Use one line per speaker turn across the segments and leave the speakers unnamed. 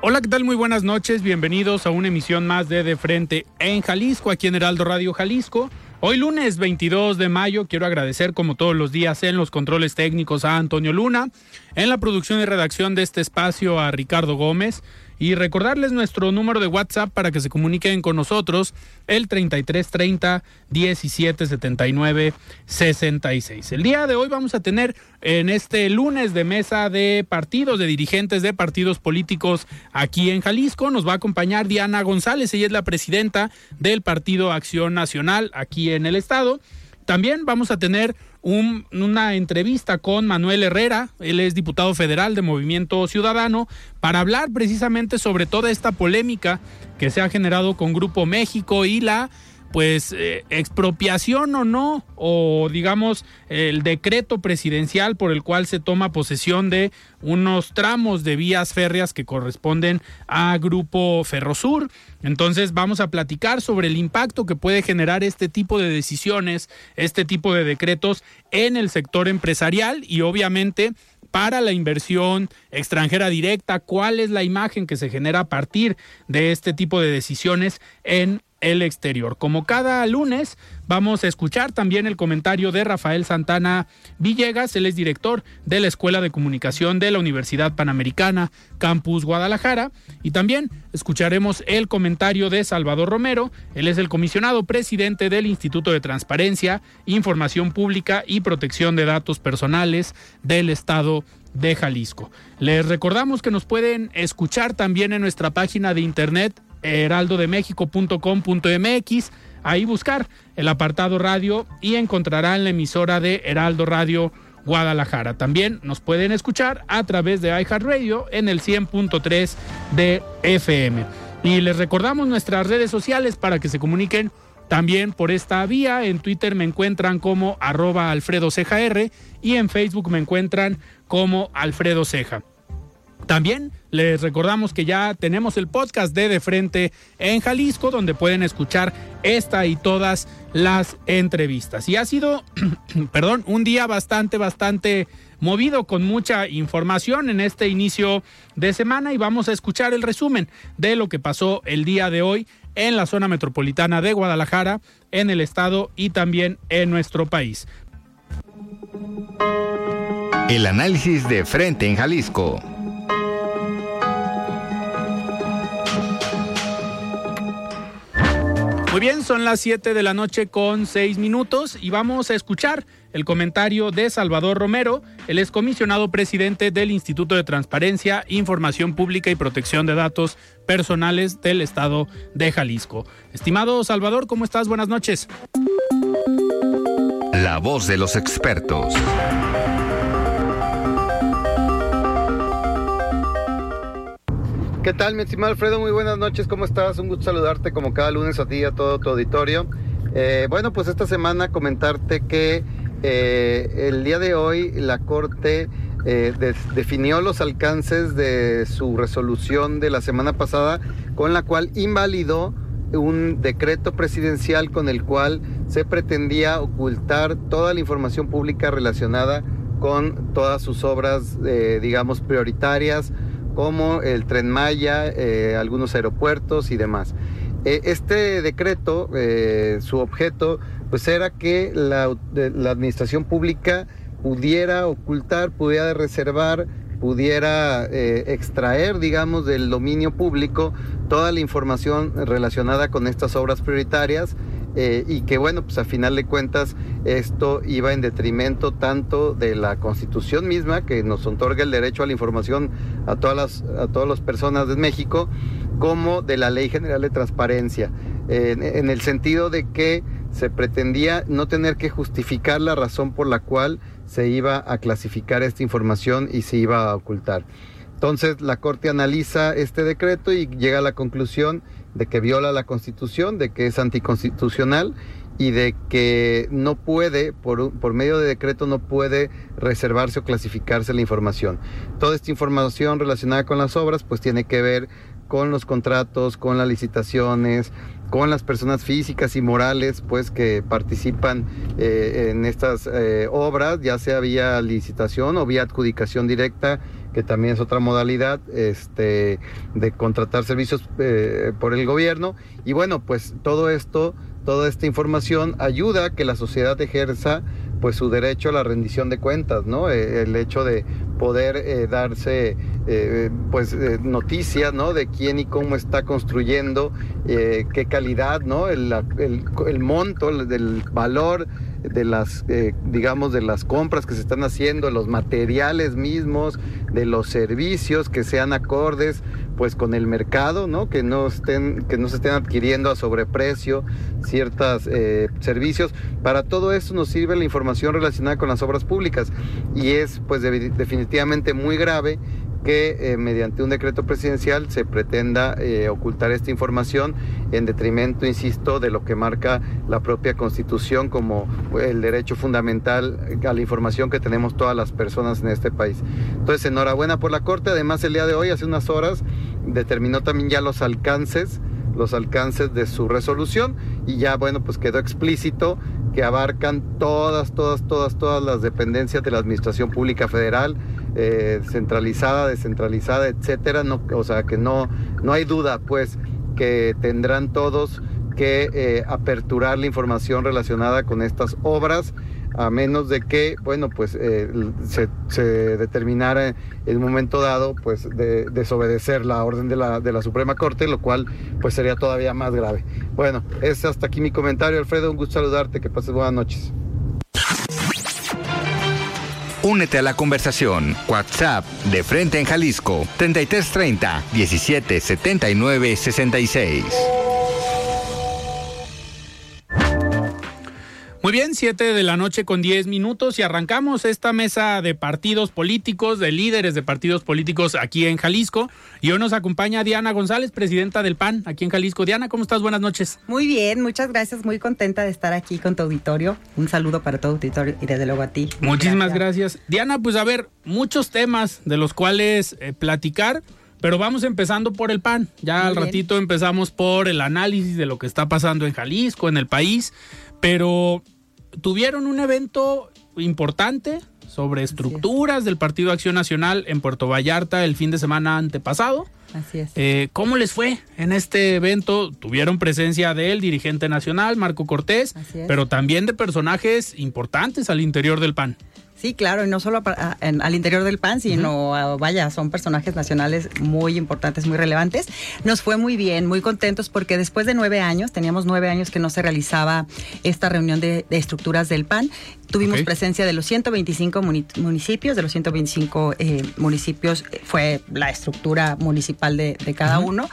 Hola, ¿qué tal? Muy buenas noches. Bienvenidos a una emisión más de De Frente en Jalisco, aquí en Heraldo Radio Jalisco. Hoy lunes 22 de mayo quiero agradecer como todos los días en los controles técnicos a Antonio Luna, en la producción y redacción de este espacio a Ricardo Gómez y recordarles nuestro número de WhatsApp para que se comuniquen con nosotros, el 3330 1779 66. El día de hoy vamos a tener en este lunes de mesa de partidos, de dirigentes de partidos políticos aquí en Jalisco. Nos va a acompañar Diana González, ella es la presidenta del Partido Acción Nacional aquí en el estado. También vamos a tener una entrevista con Manuel Herrera, él es diputado federal de Movimiento Ciudadano, para hablar precisamente sobre toda esta polémica que se ha generado con Grupo México y la pues eh, expropiación o no, o digamos el decreto presidencial por el cual se toma posesión de unos tramos de vías férreas que corresponden a Grupo Ferrosur. Entonces vamos a platicar sobre el impacto que puede generar este tipo de decisiones, este tipo de decretos en el sector empresarial y obviamente para la inversión extranjera directa, cuál es la imagen que se genera a partir de este tipo de decisiones en el exterior. Como cada lunes, vamos a escuchar también el comentario de Rafael Santana Villegas, él es director de la Escuela de Comunicación de la Universidad Panamericana, Campus Guadalajara, y también escucharemos el comentario de Salvador Romero, él es el comisionado presidente del Instituto de Transparencia, Información Pública y Protección de Datos Personales del Estado de Jalisco. Les recordamos que nos pueden escuchar también en nuestra página de internet heraldodemexico.com.mx, ahí buscar el apartado radio y encontrarán la emisora de Heraldo Radio Guadalajara. También nos pueden escuchar a través de iHeartRadio en el 100.3 de FM. Y les recordamos nuestras redes sociales para que se comuniquen también por esta vía. En Twitter me encuentran como arroba Alfredo y en Facebook me encuentran como Alfredo Ceja. También les recordamos que ya tenemos el podcast de De Frente en Jalisco, donde pueden escuchar esta y todas las entrevistas. Y ha sido, perdón, un día bastante, bastante movido con mucha información en este inicio de semana y vamos a escuchar el resumen de lo que pasó el día de hoy en la zona metropolitana de Guadalajara, en el estado y también en nuestro país.
El análisis de frente en Jalisco.
Muy bien, son las 7 de la noche con 6 minutos y vamos a escuchar el comentario de Salvador Romero, el excomisionado presidente del Instituto de Transparencia, Información Pública y Protección de Datos Personales del Estado de Jalisco. Estimado Salvador, ¿cómo estás? Buenas noches.
La voz de los expertos.
¿Qué tal, mi estimado Alfredo? Muy buenas noches, ¿cómo estás? Un gusto saludarte como cada lunes a ti a todo tu auditorio. Eh, bueno, pues esta semana comentarte que eh, el día de hoy la Corte eh, definió los alcances de su resolución de la semana pasada, con la cual invalidó un decreto presidencial con el cual se pretendía ocultar toda la información pública relacionada con todas sus obras, digamos, prioritarias como el tren Maya, eh, algunos aeropuertos y demás. Eh, este decreto, eh, su objeto pues era que la, administración pública pudiera ocultar, pudiera reservar, pudiera extraer, digamos, del dominio público toda la información relacionada con estas obras prioritarias eh, y que bueno, pues a final de cuentas esto iba en detrimento tanto de la constitución misma que nos otorga el derecho a la información a todas las, a todas las personas de México, como de la ley general de transparencia, en el sentido de que se pretendía no tener que justificar la razón por la cual se iba a clasificar esta información y se iba a ocultar. Entonces la Corte analiza este decreto y llega a la conclusión de que viola la Constitución, de que es anticonstitucional y de que no puede, por, por, medio de decreto, no puede reservarse o clasificarse la información. Toda esta información relacionada con las obras, pues tiene que ver con los contratos, con las licitaciones, con las personas físicas y morales pues que participan eh, en estas eh, obras, ya sea vía licitación o vía adjudicación directa, que también es otra modalidad este, de contratar servicios eh, por el gobierno. Y bueno, pues todo esto, toda esta información ayuda a que la sociedad ejerza pues su derecho a la rendición de cuentas, ¿no? el hecho de poder darse eh, pues eh, noticias ¿no? de quién y cómo está construyendo, eh, qué calidad, ¿no? el, el, el monto del valor de las, eh, digamos, de las compras que se están haciendo, los materiales mismos, de los servicios que sean acordes, pues con el mercado, ¿no? Que no estén, que no se estén adquiriendo a sobreprecio ciertos eh, servicios. Para todo esto nos sirve la información relacionada con las obras públicas y es, pues, definitivamente muy grave que eh, mediante un decreto presidencial se pretenda eh, ocultar esta información en detrimento, insisto, de lo que marca la propia Constitución como el derecho fundamental a la información que tenemos todas las personas en este país. Entonces, enhorabuena por la Corte. Además, el día de hoy, hace unas horas, determinó también ya los alcances los alcances de su resolución y ya bueno pues quedó explícito que abarcan todas todas todas todas las dependencias de la administración pública federal eh, centralizada, descentralizada, etcétera, no, o sea que no, no hay duda pues que tendrán todos que eh, aperturar la información relacionada con estas obras a menos de que, bueno, pues eh, se, determinara en un momento dado, pues, de, desobedecer la orden de la, de la Suprema Corte, lo cual, pues, sería todavía más grave. Bueno, es hasta aquí mi comentario, Alfredo, un gusto saludarte, que pases buenas noches.
Únete a la conversación. WhatsApp de Frente en Jalisco 3330 1779 66.
Muy bien, 7 de la noche con 10 minutos y arrancamos esta mesa de partidos políticos, de líderes de partidos políticos aquí en Jalisco. Y hoy nos acompaña Diana González, presidenta del PAN aquí en Jalisco. Diana, ¿cómo estás? Buenas noches.
Muy bien, muchas gracias, muy contenta de estar aquí con tu auditorio. Un saludo para todo auditorio y desde luego a ti.
Muchísimas gracias. Diana, pues a ver, muchos temas de los cuales eh, platicar. Pero vamos empezando por el PAN. Ya al ratito empezamos por el análisis de lo que está pasando en Jalisco, en el país. Pero tuvieron un evento importante sobre estructuras del Partido Acción Nacional en Puerto Vallarta el fin de semana antepasado.
Así es.
Eh, ¿Cómo les fue en este evento? Tuvieron presencia del dirigente nacional, Marco Cortés, pero también de personajes importantes al interior del PAN.
Sí, claro, y no solo al interior del PAN, sino, vaya, son personajes nacionales muy importantes, muy relevantes. Nos fue muy bien, muy contentos, porque después de nueve años, teníamos nueve años que no se realizaba esta reunión de, estructuras del PAN, tuvimos presencia de los 125 municipios, de los 125 eh, municipios eh, fue la estructura municipal de, cada uno,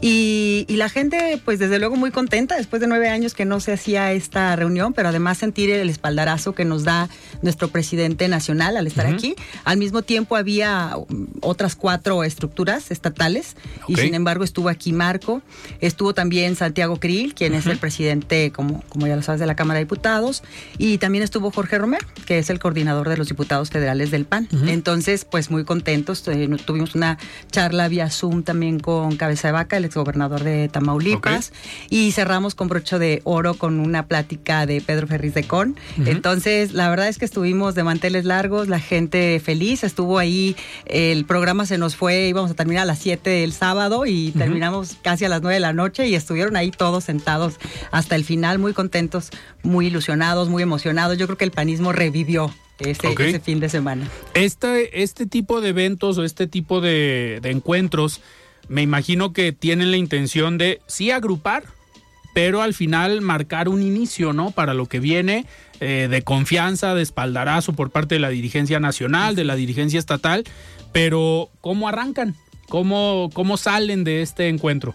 y, y, la gente, pues desde luego muy contenta, después de nueve años que no se hacía esta reunión, pero además sentir el espaldarazo que nos da nuestro presidente nacional al estar aquí. Al mismo tiempo había um, otras cuatro estructuras estatales y sin embargo estuvo aquí Marco, estuvo también Santiago Krill, quien es el presidente, como, como ya lo sabes, de la Cámara de Diputados, y también estuvo Jorge Romero, que es el coordinador de los diputados federales del PAN. Entonces, pues muy contentos. Eh, tuvimos una charla vía Zoom también con Cabeza de Vaca, el exgobernador de Tamaulipas, y cerramos con brocho de oro con una plática de Pedro Ferriz de Con. Entonces, la verdad es que estuvimos de manteles largos, la gente feliz, estuvo ahí, el programa se nos fue, íbamos a terminar a las 7 del sábado y terminamos casi a las 9 de la noche y estuvieron ahí todos sentados hasta el final, muy contentos, muy ilusionados, muy emocionados. Yo creo que el panismo revivió ese, fin de semana.
Este, este tipo de eventos o este tipo de, encuentros, me imagino que tienen la intención de sí agrupar, pero al final marcar un inicio, ¿no? Para lo que viene eh, de confianza, de espaldarazo por parte de la dirigencia nacional, de la dirigencia estatal, pero ¿cómo arrancan? ¿Cómo, cómo salen de este encuentro?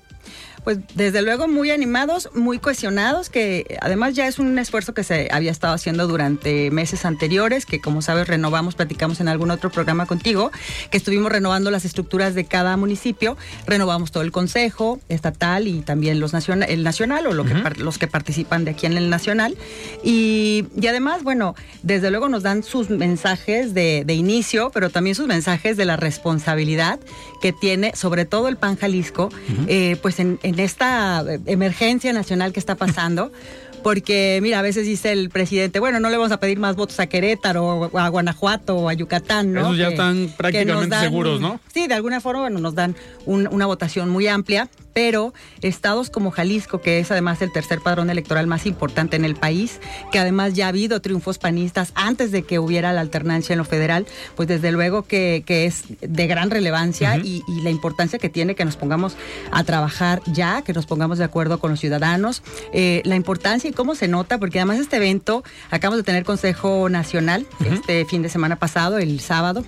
Pues desde luego muy animados, muy cohesionados, que además ya es un esfuerzo que se había estado haciendo durante meses anteriores, que como sabes renovamos, platicamos en algún otro programa contigo, que estuvimos renovando las estructuras de cada municipio, renovamos todo el consejo estatal y también los nacional, el nacional o lo que, los que participan de aquí en el nacional. Y, además, bueno, desde luego nos dan sus mensajes de, inicio, pero también sus mensajes de la responsabilidad que tiene sobre todo el PAN Jalisco, eh, pues en en esta emergencia nacional que está pasando. Porque, mira, a veces dice el presidente, bueno, no le vamos a pedir más votos a Querétaro, o a Guanajuato, o a Yucatán, ¿no?
Esos ya están prácticamente seguros, ¿no?
Sí, de alguna forma, bueno, nos dan una votación muy amplia pero estados como Jalisco, que es además el tercer padrón electoral más importante en el país, que además ya ha habido triunfos panistas antes de que hubiera la alternancia en lo federal, pues desde luego que, es de gran relevancia y, la importancia que tiene que nos pongamos a trabajar ya, que nos pongamos de acuerdo con los ciudadanos, eh, la importancia y cómo se nota, porque además este evento, acabamos de tener Consejo Nacional este fin de semana pasado, el sábado,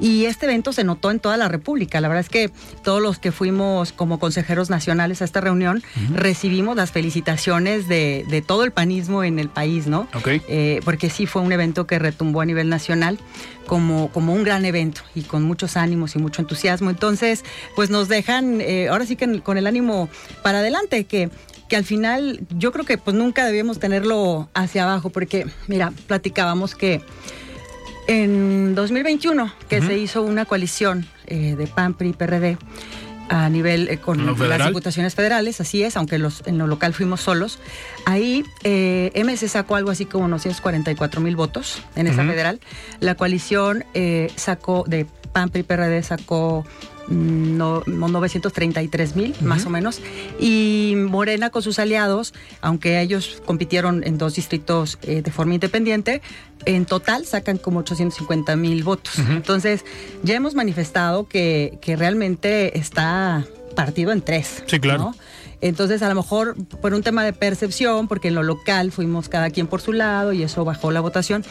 y este evento se notó en toda la República. La verdad es que todos los que fuimos como consejeros nacionales a esta reunión recibimos las felicitaciones de, todo el panismo en el país, ¿no? Eh, porque sí fue un evento que retumbó a nivel nacional como, como un gran evento y con muchos ánimos y mucho entusiasmo. Entonces, pues nos dejan, eh, ahora sí que con el ánimo para adelante, que que al final yo creo que pues nunca debíamos tenerlo hacia abajo, porque mira, platicábamos que en 2021, que se hizo una coalición eh, de PAN, PRI y PRD a nivel eh, con las diputaciones federales, así es, aunque los, en lo local fuimos solos. Ahí eh, MS sacó algo así como 944 mil votos en esa federal. La coalición eh, sacó, de PAN, PRI, PRD sacó no, 933 mil, más o menos. Y Morena con sus aliados, aunque ellos compitieron en dos distritos de forma independiente, en total sacan como 850 mil votos. Entonces, ya hemos manifestado que, que realmente está partido en tres.
Sí, claro.
Entonces, a lo mejor por un tema de percepción, porque en lo local fuimos cada quien por su lado y eso bajó la votación,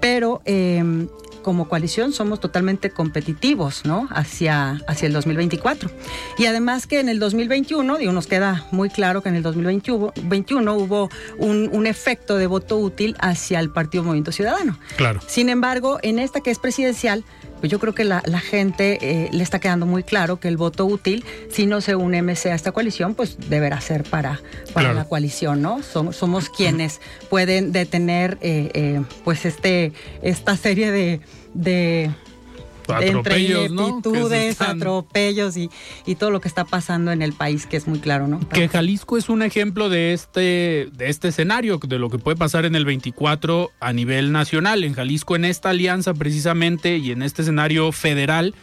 pero eh, como coalición somos totalmente competitivos, ¿no? Hacia, hacia el 2024. Y además que en el 2021, digo, nos queda muy claro que en el 2021 hubo un, un efecto de voto útil hacia el Partido Movimiento Ciudadano.
Claro.
Sin embargo, en esta que es presidencial, pues yo creo que la, gente eh, le está quedando muy claro que el voto útil, si no se une MC a esta coalición, pues deberá ser para, para la coalición, ¿no? Somos, somos quienes pueden detener eh, eh, pues este, esta serie de, de
atropellos, ¿no?
atropellos y, y, todo lo que está pasando en el país, que es muy claro, ¿no?
Que Jalisco es un ejemplo de este, de este escenario, de lo que puede pasar en el 24 a nivel nacional. En Jalisco, en esta alianza precisamente y en este escenario federal,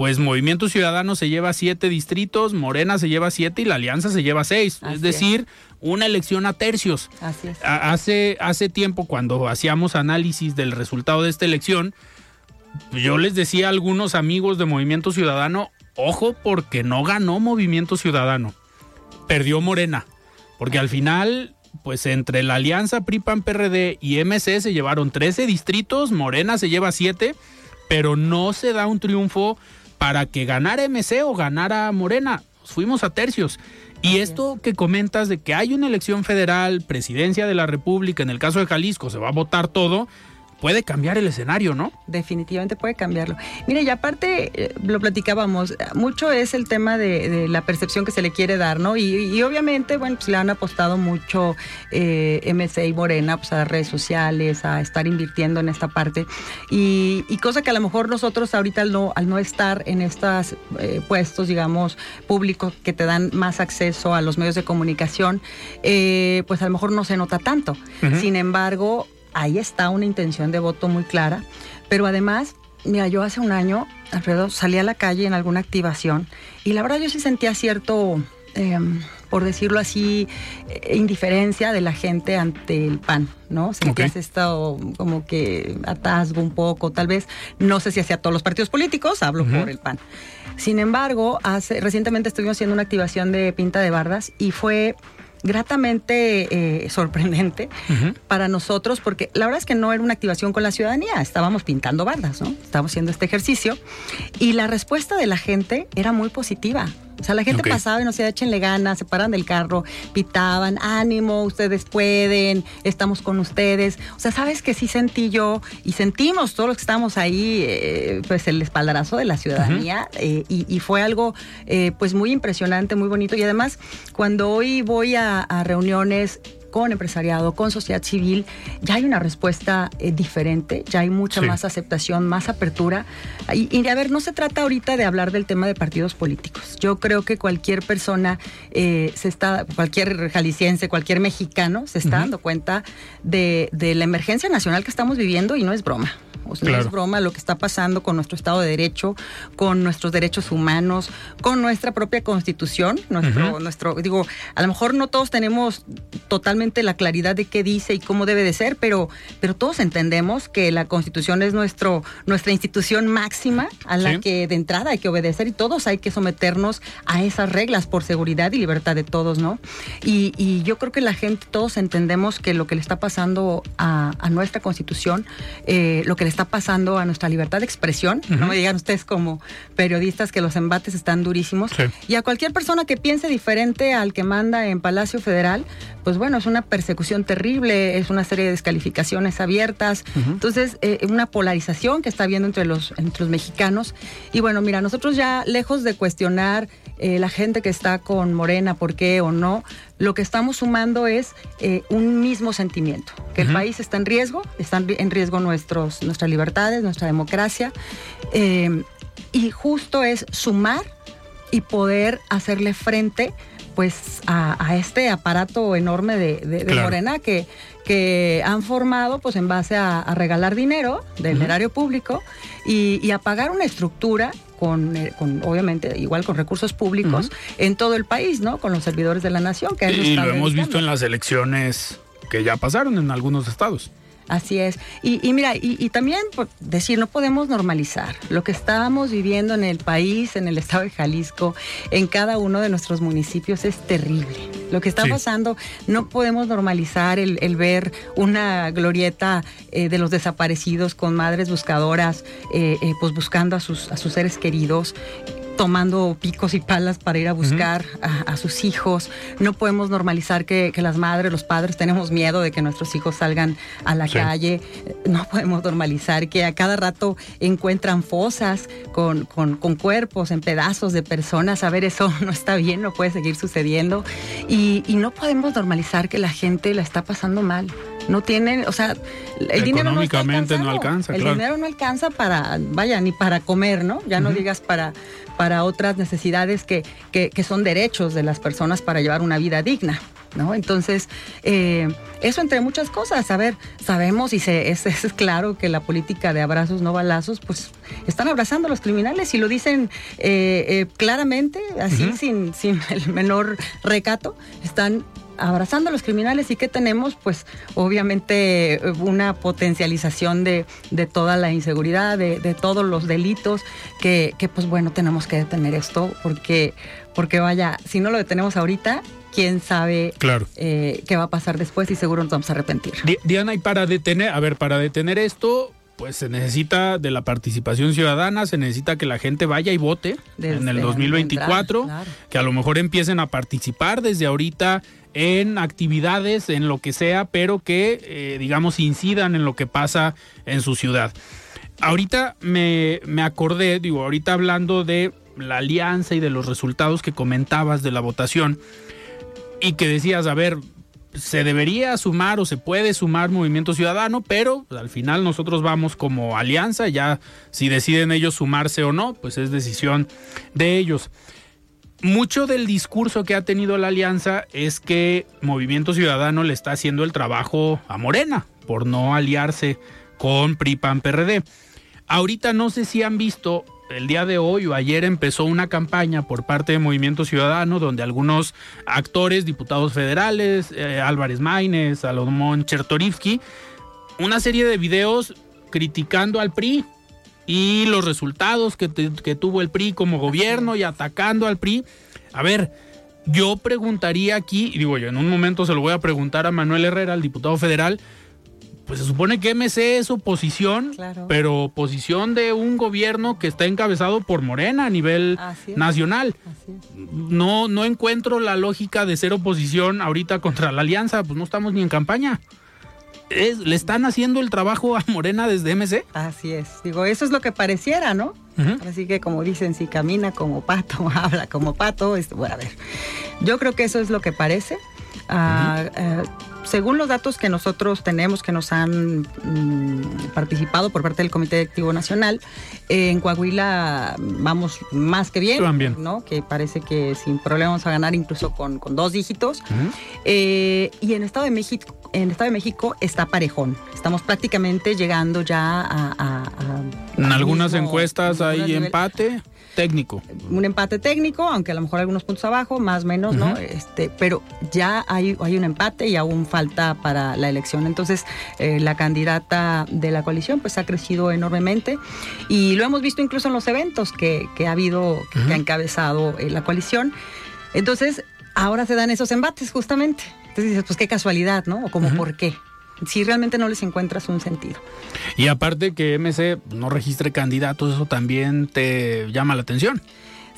pues Movimiento Ciudadano se lleva siete distritos, Morena se lleva siete y la Alianza se lleva seis. es decir, una elección a tercios.
Así es.
Hace, hace tiempo, cuando hacíamos análisis del resultado de esta elección, yo les decía a algunos amigos de Movimiento Ciudadano, ojo porque no ganó Movimiento Ciudadano, perdió Morena, porque al final, pues entre la alianza PRI-PAN-PRD y MC se llevaron 13 distritos, Morena se lleva 7, pero no se da un triunfo para que ganara MC o ganara Morena, fuimos a tercios. Y esto que comentas de que hay una elección federal, presidencia de la República, en el caso de Jalisco se va a votar todo, puede cambiar el escenario, ¿no?
Definitivamente puede cambiarlo. Mire, y aparte, eh, lo platicábamos, mucho es el tema de, la percepción que se le quiere dar, ¿no? Y, obviamente, bueno, pues le han apostado mucho eh, MC y Morena pues, a redes sociales, a estar invirtiendo en esta parte. Y, cosa que a lo mejor nosotros ahorita al no, al no estar en estos eh, puestos, digamos, públicos que te dan más acceso a los medios de comunicación, eh, pues a lo mejor no se nota tanto. Sin embargo, ahí está una intención de voto muy clara, pero además, mira, yo hace un año, Alfredo, salí a la calle en alguna activación y la verdad yo sí sentía cierto... Em, por decirlo así, eh, indiferencia de la gente ante el PAN, ¿no? Sentías okay. estado como que atasgo un poco, tal vez, no sé si hacia todos los partidos políticos, hablo por el PAN. Sin embargo, hace, recientemente estuvimos haciendo una activación de pinta de bardas y fue gratamente eh, sorprendente para nosotros, porque la verdad es que no era una activación con la ciudadanía, estábamos pintando bardas, ¿no? Estábamos haciendo este ejercicio y la respuesta de la gente era muy positiva. O sea, la gente pasaba y nos decía, échenle ganas, se paran del carro, pitaban, ánimo, ustedes pueden, estamos con ustedes. O sea, sabes que sí sentí yo y sentimos todos los que estamos ahí, eh, pues el espaldarazo de la ciudadanía eh, y, fue algo eh, pues muy impresionante, muy bonito. Y además, cuando hoy voy a reuniones con empresariado, con sociedad civil, ya hay una respuesta eh, diferente, ya hay mucha más aceptación, más apertura. Y, a ver, no se trata ahorita de hablar del tema de partidos políticos. Yo creo que cualquier persona eh, se está, cualquier jalisciense, cualquier mexicano se está dando cuenta de, de la emergencia nacional que estamos viviendo y no es broma. O sea, no es broma lo que está pasando con nuestro Estado de Derecho, con nuestros derechos humanos, con nuestra propia constitución, nuestro, nuestro, digo, a lo mejor no todos tenemos totalmente la claridad de qué dice y cómo debe de ser, pero, pero todos entendemos que la constitución es nuestro, nuestra institución máxima a la que de entrada hay que obedecer y todos hay que someternos a esas reglas por seguridad y libertad de todos, ¿no? Y, y yo creo que la gente, todos entendemos que lo que le está pasando a, a nuestra constitución, eh, lo que le está pasando a nuestra libertad de expresión. No me digan ustedes como periodistas que los embates están durísimos. Y a cualquier persona que piense diferente al que manda en Palacio Federal, pues bueno, es una persecución terrible, es una serie de descalificaciones abiertas. Entonces, eh, una polarización que está habiendo entre los, entre los mexicanos. Y bueno, mira, nosotros ya lejos de cuestionar eh, la gente que está con Morena, por qué o no, lo que estamos sumando es eh, un mismo sentimiento, que el país está en riesgo, están en riesgo nuestros, nuestras libertades, nuestra democracia, eh, y justo es sumar y poder hacerle frente pues a, este aparato enorme de, Morena que, que han formado pues en base a, regalar dinero del erario público y, y a pagar una estructura eh, con, obviamente, igual con recursos públicos en todo el país, ¿no? Con los servidores de la nación. Que
y lo hemos visto en las elecciones que ya pasaron en algunos estados.
Así es. Y, mira, y, también por decir, no podemos normalizar lo que estábamos viviendo en el país, en el estado de Jalisco, en cada uno de nuestros municipios es terrible. Lo que está pasando, no podemos normalizar el, ver una glorieta eh, de los desaparecidos con madres buscadoras, eh, eh, pues buscando a sus, a sus seres queridos tomando picos y palas para ir a buscar a, sus hijos. No podemos normalizar que, las madres, los padres tenemos miedo de que nuestros hijos salgan a la calle. No podemos normalizar que a cada rato encuentran fosas con, cuerpos en pedazos de personas. A ver, eso no está bien, no puede seguir sucediendo. Y, no podemos normalizar que la gente la está pasando mal no tienen, o sea,
el dinero no, no alcanza.
El dinero no alcanza para, vaya, ni para comer, ¿no? Ya no digas para, para otras necesidades que, que, son derechos de las personas para llevar una vida digna. ¿No? Entonces, eh, eso entre muchas cosas. A ver, sabemos y se, es, es, claro que la política de abrazos no balazos, pues están abrazando a los criminales y lo dicen eh, eh, claramente, así, sin, sin el menor recato. Están abrazando a los criminales y ¿qué tenemos? Pues obviamente una potencialización de, toda la inseguridad, de, todos los delitos, que, pues bueno, tenemos que detener esto porque, porque vaya, si no lo detenemos ahorita, quién sabe
claro.
Eh, qué va a pasar después y seguro nos vamos a arrepentir.
Diana, y para detener, a ver, para detener esto, pues se necesita de la participación ciudadana, se necesita que la gente vaya y vote en el 2024, que a lo mejor empiecen a participar desde ahorita en actividades, en lo que sea, pero que, eh, digamos, incidan en lo que pasa en su ciudad. Ahorita me, me acordé, digo, ahorita hablando de la alianza y de los resultados que comentabas de la votación y que decías, a ver, se debería sumar o se puede sumar Movimiento Ciudadano, pero al final nosotros vamos como alianza, ya si deciden ellos sumarse o no, pues es decisión de ellos. Mucho del discurso que ha tenido la alianza es que Movimiento Ciudadano le está haciendo el trabajo a Morena por no aliarse con PRI PAN PRD. Ahorita no sé si han visto el día de hoy o ayer empezó una campaña por parte de Movimiento Ciudadano donde algunos actores, diputados federales, eh, Álvarez Maínez, Salomón Chertorivsky, una serie de videos criticando al PRI y los resultados que, que tuvo el PRI como gobierno y atacando al PRI. A ver, yo preguntaría aquí, y digo yo, en un momento se lo voy a preguntar a Manuel Herrera, el diputado federal, pues se supone que MC es oposición, pero oposición de un gobierno que está encabezado por Morena a nivel nacional. No, no encuentro la lógica de ser oposición ahorita contra la alianza, pues no estamos ni en campaña. Le están haciendo el trabajo a Morena desde MC.
Así es. Digo, eso es lo que pareciera, ¿no? Así que como dicen, si camina como pato, habla como pato, bueno, a ver. Yo creo que eso es lo que parece. Eh, según los datos que nosotros tenemos que nos han mm, participado por parte del Comité Directivo Nacional, en Coahuila vamos más que bien, ¿no? Que parece que sin problemas vamos a ganar incluso con, dos dígitos. Eh, y en Estado de México, en Estado de México está parejón. Estamos prácticamente llegando ya a.
en algunas encuestas hay empate técnico.
Un empate técnico, aunque a lo mejor algunos puntos abajo, más o menos, ¿no? Este, pero ya hay, hay un empate y aún falta para la elección. Entonces, eh, la candidata de la coalición pues ha crecido enormemente y lo hemos visto incluso en los eventos que, ha habido, que ha encabezado eh, la coalición. Entonces, ahora se dan esos embates justamente. Entonces dices, pues qué casualidad, ¿no? O como por qué si realmente no les encuentras un sentido.
Y aparte que MC no registre candidatos, eso también te llama la atención.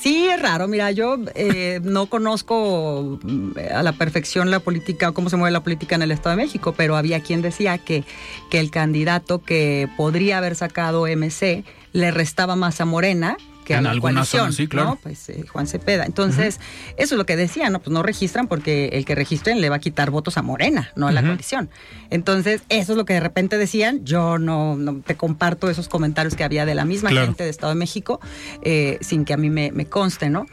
Sí, es raro. Mira, yo eh, no conozco mm, a la perfección la política cómo se mueve la política en el Estado de México, pero había quien decía que, que el candidato que podría haber sacado MC le restaba más a Morena que en a la coalición, sí, claro. Pues eh, Juan Cepeda. Entonces, eso es lo que decía, ¿no? Pues no registran porque el que registren le va a quitar votos a Morena, no a la coalición. Entonces, eso es lo que de repente decían. Yo no, te comparto esos comentarios que había de la misma gente de Estado de México, eh, sin que a mí me, me conste, ¿no?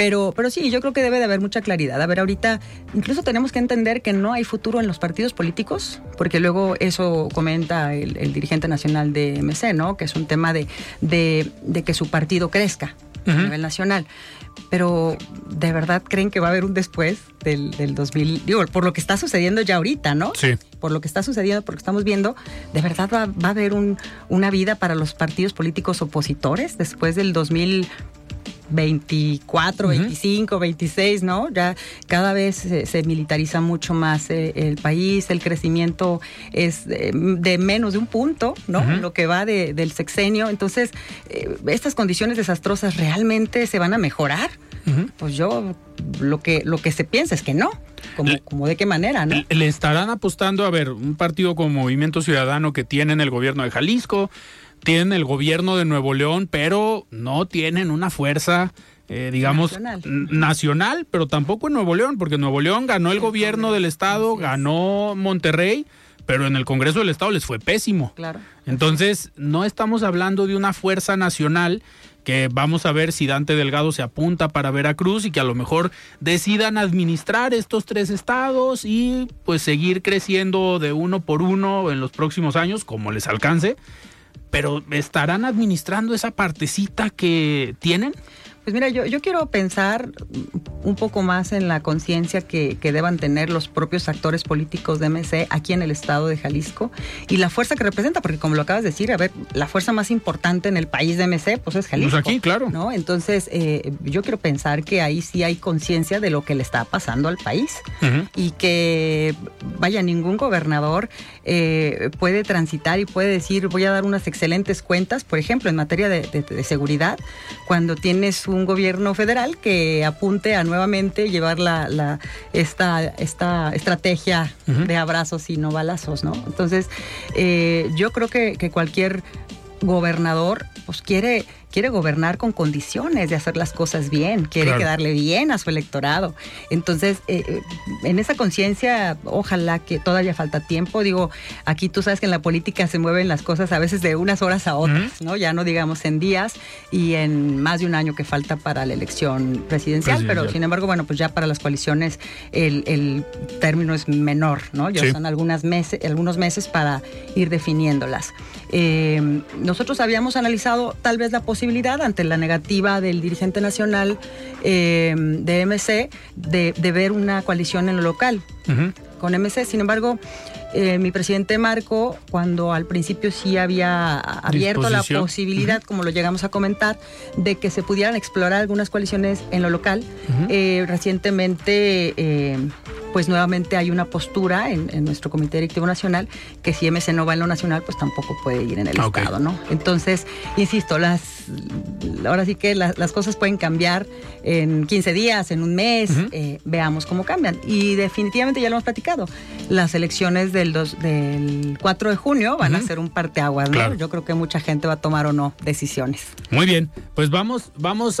Pero, pero sí, yo creo que debe de haber mucha claridad. A ver, ahorita incluso tenemos que entender que no hay futuro en los partidos políticos, porque luego eso comenta el, dirigente nacional de MC, ¿no? Que es un tema de, de, que su partido crezca a nivel nacional. Pero ¿de verdad creen que va a haber un después del, del 2000? Digo, por lo que está sucediendo ya ahorita, ¿no?
Sí.
Por lo que está sucediendo, por lo que estamos viendo, ¿de verdad va, va a haber un, una vida para los partidos políticos opositores después del 2000? 24, 25, 26, ¿no? Ya cada vez se, militariza mucho más eh, el país, el crecimiento es de, menos de un punto, ¿no? Lo que va del sexenio. Entonces, eh, ¿estas condiciones desastrosas realmente se van a mejorar? Pues yo lo que, lo que se piensa es que no. Como, como de qué manera, ¿no?
Le estarán apostando, a ver, un partido como Movimiento Ciudadano que tiene en el gobierno de Jalisco, tienen el gobierno de Nuevo León, pero no tienen una fuerza, eh, digamos, nacional. pero tampoco en Nuevo León, porque Nuevo León ganó el gobierno del estado, ganó Monterrey, pero en el Congreso del Estado les fue pésimo.
Claro.
Entonces, no estamos hablando de una fuerza nacional que vamos a ver si Dante Delgado se apunta para Veracruz y que a lo mejor decidan administrar estos tres estados y pues seguir creciendo de uno por uno en los próximos años, como les alcance pero ¿estarán administrando esa partecita que tienen?
Pues mira, yo, yo quiero pensar un poco más en la conciencia que, que, deban tener los propios actores políticos de MC aquí en el estado de Jalisco y la fuerza que representa, porque como lo acabas de decir, a ver, la fuerza más importante en el país de MC, pues es Jalisco.
Pues aquí, claro.
¿no? Entonces, eh, yo quiero pensar que ahí sí hay conciencia de lo que le está pasando al país uh -huh. y que, vaya, ningún gobernador eh, puede transitar y puede decir, voy a dar unas excelentes cuentas, por ejemplo, en materia de, de, de seguridad, cuando tienes un gobierno federal que apunte a nuevamente llevar la, la esta, esta estrategia uh -huh. de abrazos y no balazos, ¿no? Entonces, eh, yo creo que, que cualquier gobernador pues quiere quiere gobernar con condiciones de hacer las cosas bien, quiere claro. quedarle bien a su electorado. Entonces, eh, en esa conciencia, ojalá que todavía falta tiempo. Digo, aquí tú sabes que en la política se mueven las cosas a veces de unas horas a otras, uh -huh. ¿no? Ya no digamos en días y en más de un año que falta para la elección presidencial, presidencial. pero sin embargo, bueno, pues ya para las coaliciones el, el término es menor, ¿no? Ya sí. son algunas meses, algunos meses para ir definiéndolas. Eh, nosotros habíamos analizado tal vez la posibilidad posibilidad ante la negativa del dirigente nacional eh, de MC de, de, ver una coalición en lo local uh -huh. con MC. Sin embargo, eh, mi presidente Marco, cuando al principio sí había abierto la posibilidad, uh -huh. como lo llegamos a comentar, de que se pudieran explorar algunas coaliciones en lo local, uh -huh. eh, recientemente eh, pues nuevamente hay una postura en, en, nuestro Comité Directivo Nacional que si MC no va en lo nacional, pues tampoco puede ir en el okay. Estado, ¿no? Entonces, insisto, las ahora sí que la, las cosas pueden cambiar en 15 días, en un mes, uh -huh. eh, veamos cómo cambian. Y definitivamente ya lo hemos platicado, las elecciones del, dos, del 4 de junio van uh -huh. a ser un parteaguas, ¿no? Claro. Yo creo que mucha gente va a tomar o no decisiones.
Muy bien, pues vamos, vamos.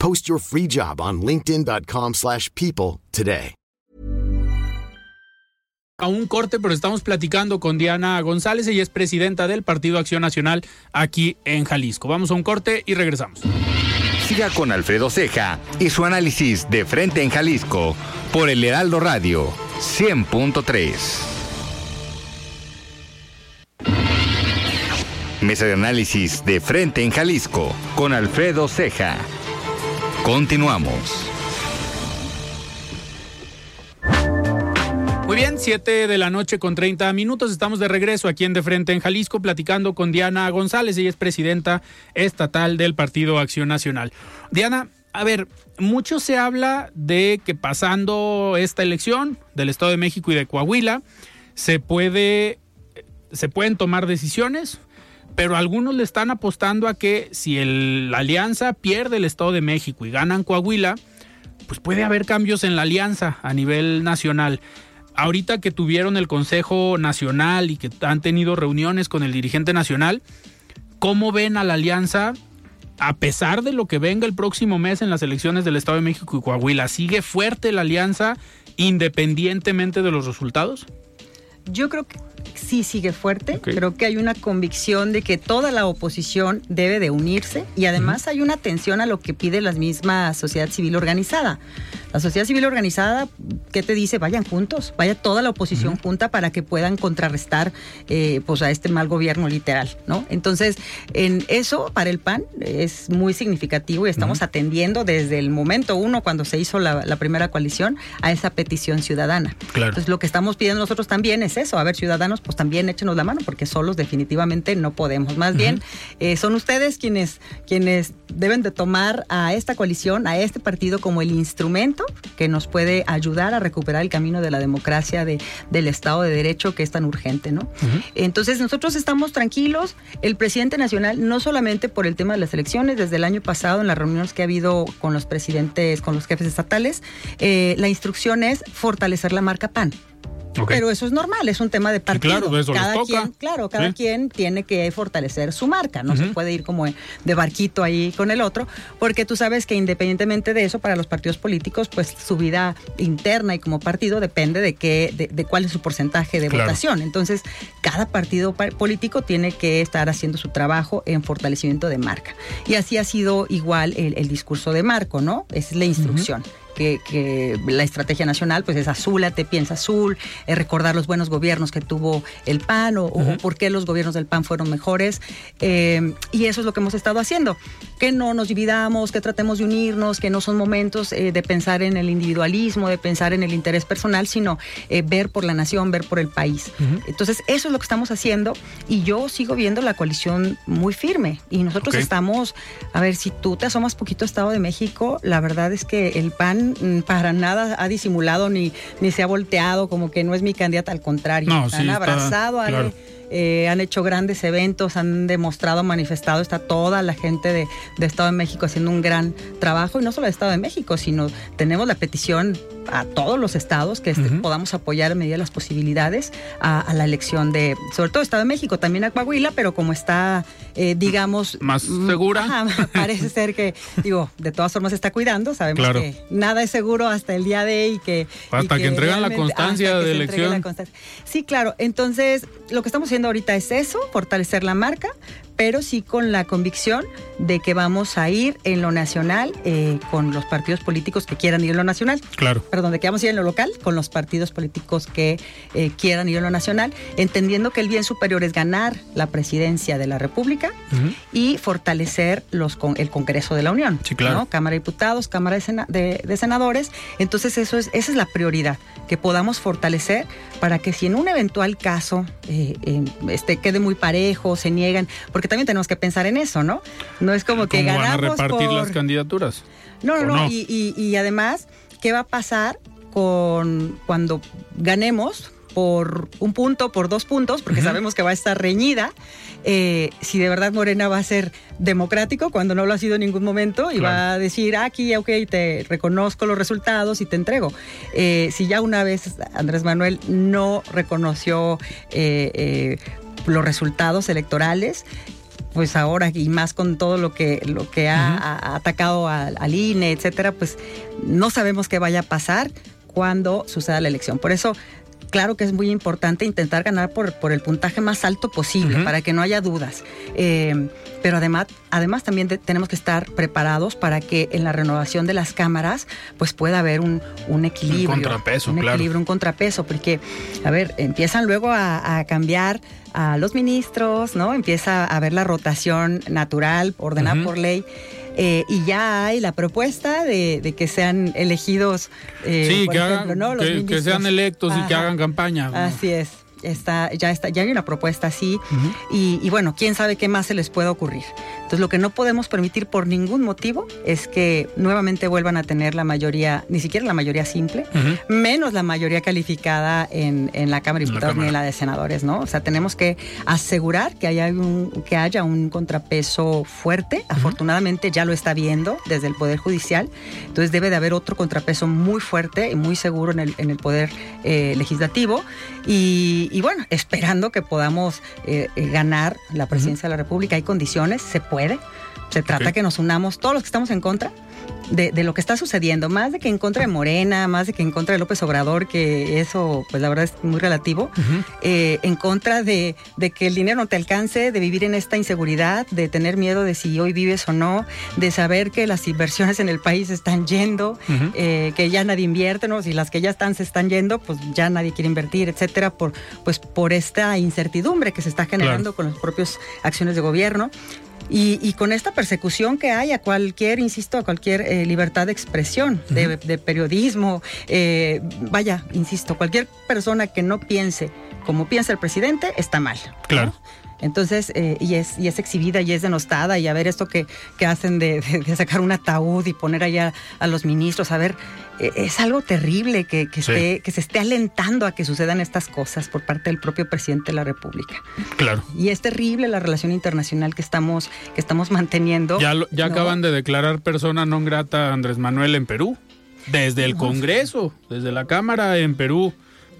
Post your free job on linkedin.com slash people today.
A un corte, pero estamos platicando con Diana González, ella es presidenta del Partido Acción Nacional aquí en Jalisco. Vamos a un corte y regresamos.
Siga con Alfredo Ceja y su análisis de frente en Jalisco por el Heraldo Radio 100.3. Mesa de análisis de frente en Jalisco con Alfredo Ceja. Continuamos.
Muy bien, 7 de la noche con 30 minutos. Estamos de regreso aquí en De Frente en Jalisco platicando con Diana González. Ella es presidenta estatal del Partido Acción Nacional. Diana, a ver, mucho se habla de que pasando esta elección del Estado de México y de Coahuila, se puede, se pueden tomar decisiones, pero algunos le están apostando a que si el, la alianza pierde el Estado de México y ganan Coahuila, pues puede haber cambios en la alianza a nivel nacional ahorita que tuvieron el Consejo Nacional y que han tenido reuniones con el dirigente nacional, ¿cómo ven a la alianza a pesar de lo que venga el próximo mes en las elecciones del Estado de México y Coahuila? ¿Sigue fuerte la alianza independientemente de los resultados?
Yo creo que sí sigue fuerte. Okay. Creo que hay una convicción de que toda la oposición debe de unirse y además uh -huh. hay una atención a lo que pide la misma sociedad civil organizada. La sociedad civil organizada, ¿qué te dice? Vayan juntos, vaya toda la oposición uh -huh. junta para que puedan contrarrestar eh, pues a este mal gobierno literal, ¿no? Entonces, en eso para el PAN es muy significativo y estamos uh -huh. atendiendo desde el momento uno cuando se hizo la, la, primera coalición a esa petición ciudadana.
Claro.
Entonces, lo que estamos pidiendo nosotros también es eso, a ver, ciudadanos, pues también échenos la mano porque solos definitivamente no podemos. Más uh -huh. bien, eh, son ustedes quienes, quienes deben de tomar a esta coalición, a este partido como el instrumento que nos puede ayudar a recuperar el camino de la democracia, de, del Estado de Derecho que es tan urgente, ¿no? Entonces nosotros estamos tranquilos. El presidente nacional, no solamente por el tema de las elecciones, desde el año pasado en las reuniones que ha habido con los presidentes, con los jefes estatales, eh, la instrucción es fortalecer la marca PAN. Pero eso es normal, es un tema de partido.
claro, eso
cada
toca.
quien, claro, cada
Sí.
quien tiene que fortalecer su marca, no se puede ir como de barquito ahí con el otro, porque tú sabes que independientemente de eso, para los partidos políticos, pues su vida interna y como partido depende de qué, de, de cuál es su porcentaje de
Claro.
votación. Entonces, cada partido pa- político tiene que estar haciendo su trabajo en fortalecimiento de marca. Y así ha sido igual el, el discurso de Marco, ¿no? Esa es la instrucción. Que, que la estrategia nacional pues es azúlate, piensa azul, eh, recordar los buenos gobiernos que tuvo el PAN o, o por qué los gobiernos del PAN fueron mejores. eh, y eso es lo que hemos estado haciendo. Que no nos dividamos, que tratemos de unirnos, que no son momentos eh, de pensar en el individualismo, de pensar en el interés personal, sino eh, ver por la nación, ver por el país. Entonces, eso es lo que estamos haciendo y yo sigo viendo la coalición muy firme. Y nosotros
Ok.
estamos, a ver, si tú te asomas poquito a Estado de México, la verdad es que el PAN mm, para nada ha disimulado ni, ni se ha volteado como que no es mi candidata, al contrario.
No,
han
sí, está-
abrazado,
claro.
Eh, han hecho grandes eventos, han demostrado, manifestado, está toda la gente de, de Estado de México haciendo un gran trabajo, y no solo de Estado de México, sino tenemos la petición a todos los estados que este, podamos apoyar a medida de las posibilidades a, a la elección de, sobre todo Estado de México, también a Coahuila, pero como está, eh, digamos...
Más segura.
ajá, parece ser que, digo, de todas formas se está cuidando, sabemos
Claro.
que nada es seguro hasta el día de y que...
Hasta
y
que entregan la constancia
que
de
la
elección.
constancia. Sí, claro. Entonces, lo que estamos haciendo ahorita es eso, fortalecer la marca, pero sí con la convicción de que vamos a ir en lo nacional eh, con los partidos políticos que quieran ir en lo nacional.
Claro.
Perdón, de que vamos a ir en lo local con los partidos políticos que eh, quieran ir en lo nacional, entendiendo que el bien superior es ganar la presidencia de la República y fortalecer los con, el Congreso de la Unión.
Sí, claro.
¿no? Cámara de Diputados, Cámara de, Sena- de- de Senadores. Entonces, eso es, esa es la prioridad, que podamos fortalecer para que si en un eventual caso eh, este, quede muy parejo, se niegan, porque también tenemos que pensar en eso, ¿no? No es como que
¿Cómo van a
ganamos
repartir
por...
las candidaturas?
No, no,
¿O
no.
no?
Y, y- y además, ¿qué va a pasar con cuando ganemos por un punto, por dos puntos, porque sabemos que va a estar reñida? eh, si de verdad Morena va a ser democrático cuando no lo ha sido en ningún momento y
Claro.
va a decir, "Ah, aquí, ok, te reconozco los resultados y te entrego. Eh, si ya una vez Andrés Manuel no reconoció eh, los resultados electorales, pues ahora y más con todo lo que lo que ha, ha atacado al, al INE, etcétera, pues no sabemos qué vaya a pasar cuando suceda la elección. Por eso, claro que es muy importante intentar ganar por, por el puntaje más alto posible, para que no haya dudas. Eh, pero además, además también de- tenemos que estar preparados para que en la renovación de las cámaras, pues pueda haber un, un equilibrio.
contrapeso,
un
claro.
equilibrio, un contrapeso, porque, a ver, empiezan luego a, a cambiar a los ministros, ¿no? Empieza a haber la rotación natural, ordenada por ley. Eh, y ya hay la propuesta de, de que sean elegidos, eh,
sí,
por
que,
ejemplo,
hagan,
¿no? Los
que, que sean electos y que hagan campaña.
Así es. Está, ya está, ya hay una propuesta así y, y bueno, quién sabe qué más se les puede ocurrir. Entonces, lo que no podemos permitir por ningún motivo es que nuevamente vuelvan a tener la mayoría, ni siquiera la mayoría simple, menos la mayoría calificada en, en la Cámara de Diputados ni en la de Senadores, ¿no? O sea, tenemos que asegurar que haya un, que haya un contrapeso fuerte. Afortunadamente ya lo está viendo desde el Poder Judicial. Entonces debe de haber otro contrapeso muy fuerte y muy seguro en el, en el Poder eh, Legislativo. Y, y bueno, esperando que podamos eh, eh, ganar la presidencia de la República. Hay condiciones, se puede. Se trata
Ok.
que nos unamos todos los que estamos en contra de, de lo que está sucediendo, más de que en contra de Morena, más de que en contra de López Obrador, que eso, pues la verdad es muy relativo, eh, en contra de, de que el dinero no te alcance, de vivir en esta inseguridad, de tener miedo de si hoy vives o no, de saber que las inversiones en el país están yendo, eh, que ya nadie invierte, ¿no? Si las que ya están se están yendo, pues ya nadie quiere invertir, etcétera, por, pues por esta incertidumbre que se está generando
Claro.
con las propias acciones de gobierno. Y, y con esta persecución que hay a cualquier, insisto, a cualquier eh, libertad de expresión, de, de periodismo, eh, vaya, insisto, cualquier persona que no piense como piensa el presidente está mal. ¿no? Entonces, eh, y, es, y es exhibida y es denostada, y a ver esto que, que hacen de, sacar un ataúd y poner allá a los ministros, a ver, e, es algo terrible que, que, esté, que se esté alentando a que sucedan estas cosas por parte del propio presidente de la República.
Claro.
Y es terrible la relación internacional que estamos, que estamos manteniendo.
Ya, ya acaban de declarar persona non grata a Andrés Manuel en Perú, desde el Congreso, desde la Cámara en Perú.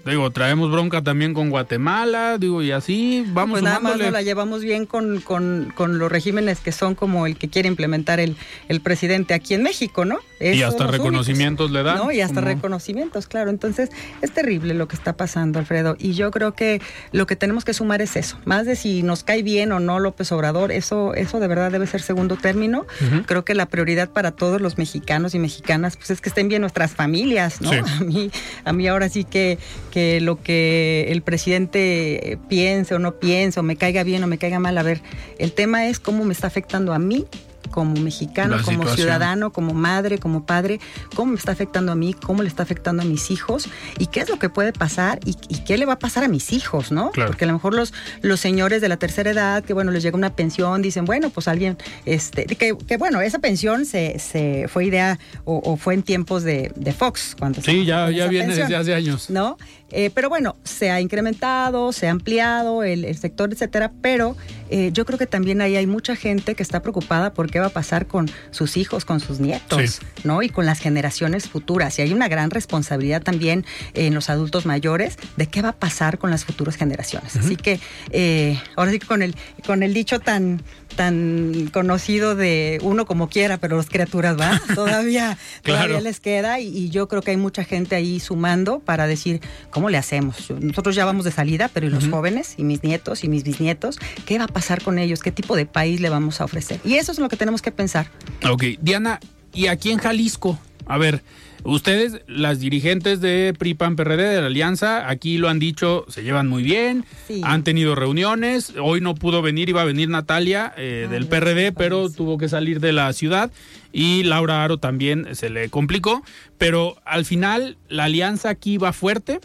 Digo, traemos bronca también con Guatemala, digo, y así vamos
Pues nada más no la llevamos bien con, con, con, los regímenes que son como el que quiere implementar el, el presidente aquí en México, ¿no?
y hasta reconocimientos le dan.
¿no? Y hasta reconocimientos, claro. Entonces, es terrible lo que está pasando, Alfredo. Y yo creo que lo que tenemos que sumar es eso. Más de si nos cae bien o no López Obrador, eso, eso de verdad debe ser segundo término. Creo que la prioridad para todos los mexicanos y mexicanas, pues es que estén bien nuestras familias, ¿no? A mí, a mí ahora sí que que lo que el presidente piense o no piense, o me caiga bien o me caiga mal, a ver, el tema es cómo me está afectando a mí como mexicano, como ciudadano, como madre, como padre, cómo me está afectando a mí, cómo le está afectando a mis hijos y qué es lo que puede pasar y, qué le va a pasar a mis hijos, ¿no? Porque a lo mejor los, los señores de la tercera edad, que bueno, les llega una pensión, dicen, bueno, pues alguien, este, que, que bueno, esa pensión se, se fue idea o, fue en tiempos de, Fox. cuando
Sí, ya, ya viene desde hace años.
¿No? Eh, pero bueno, se ha incrementado, se ha ampliado el, sector, etcétera, pero eh, yo creo que también ahí hay mucha gente que está preocupada por qué va a pasar con sus hijos, con sus nietos, ¿no? Y con las generaciones futuras. Y hay una gran responsabilidad también en los adultos mayores de qué va a pasar con las futuras generaciones. Así que eh, ahora sí que con el, con el dicho tan tan conocido de uno como quiera, pero las criaturas, ¿va? Todavía, todavía les queda y, yo creo que hay mucha gente ahí sumando para decir, ¿cómo le hacemos? Nosotros ya vamos de salida, pero ¿y los jóvenes y mis nietos y mis bisnietos? ¿Qué va a pasar con ellos? ¿Qué tipo de país le vamos a ofrecer? Y eso es lo que tenemos que pensar.
Ok, Diana, ¿y aquí en Jalisco? A ver, Ustedes, las dirigentes de PRIPAN PRD de la Alianza, aquí lo han dicho, se llevan muy bien, han tenido reuniones, hoy no pudo venir, iba a venir Natalia eh, del PRD, pero tuvo que salir de la ciudad y Laura Aro también se le complicó, pero al final la alianza aquí va fuerte.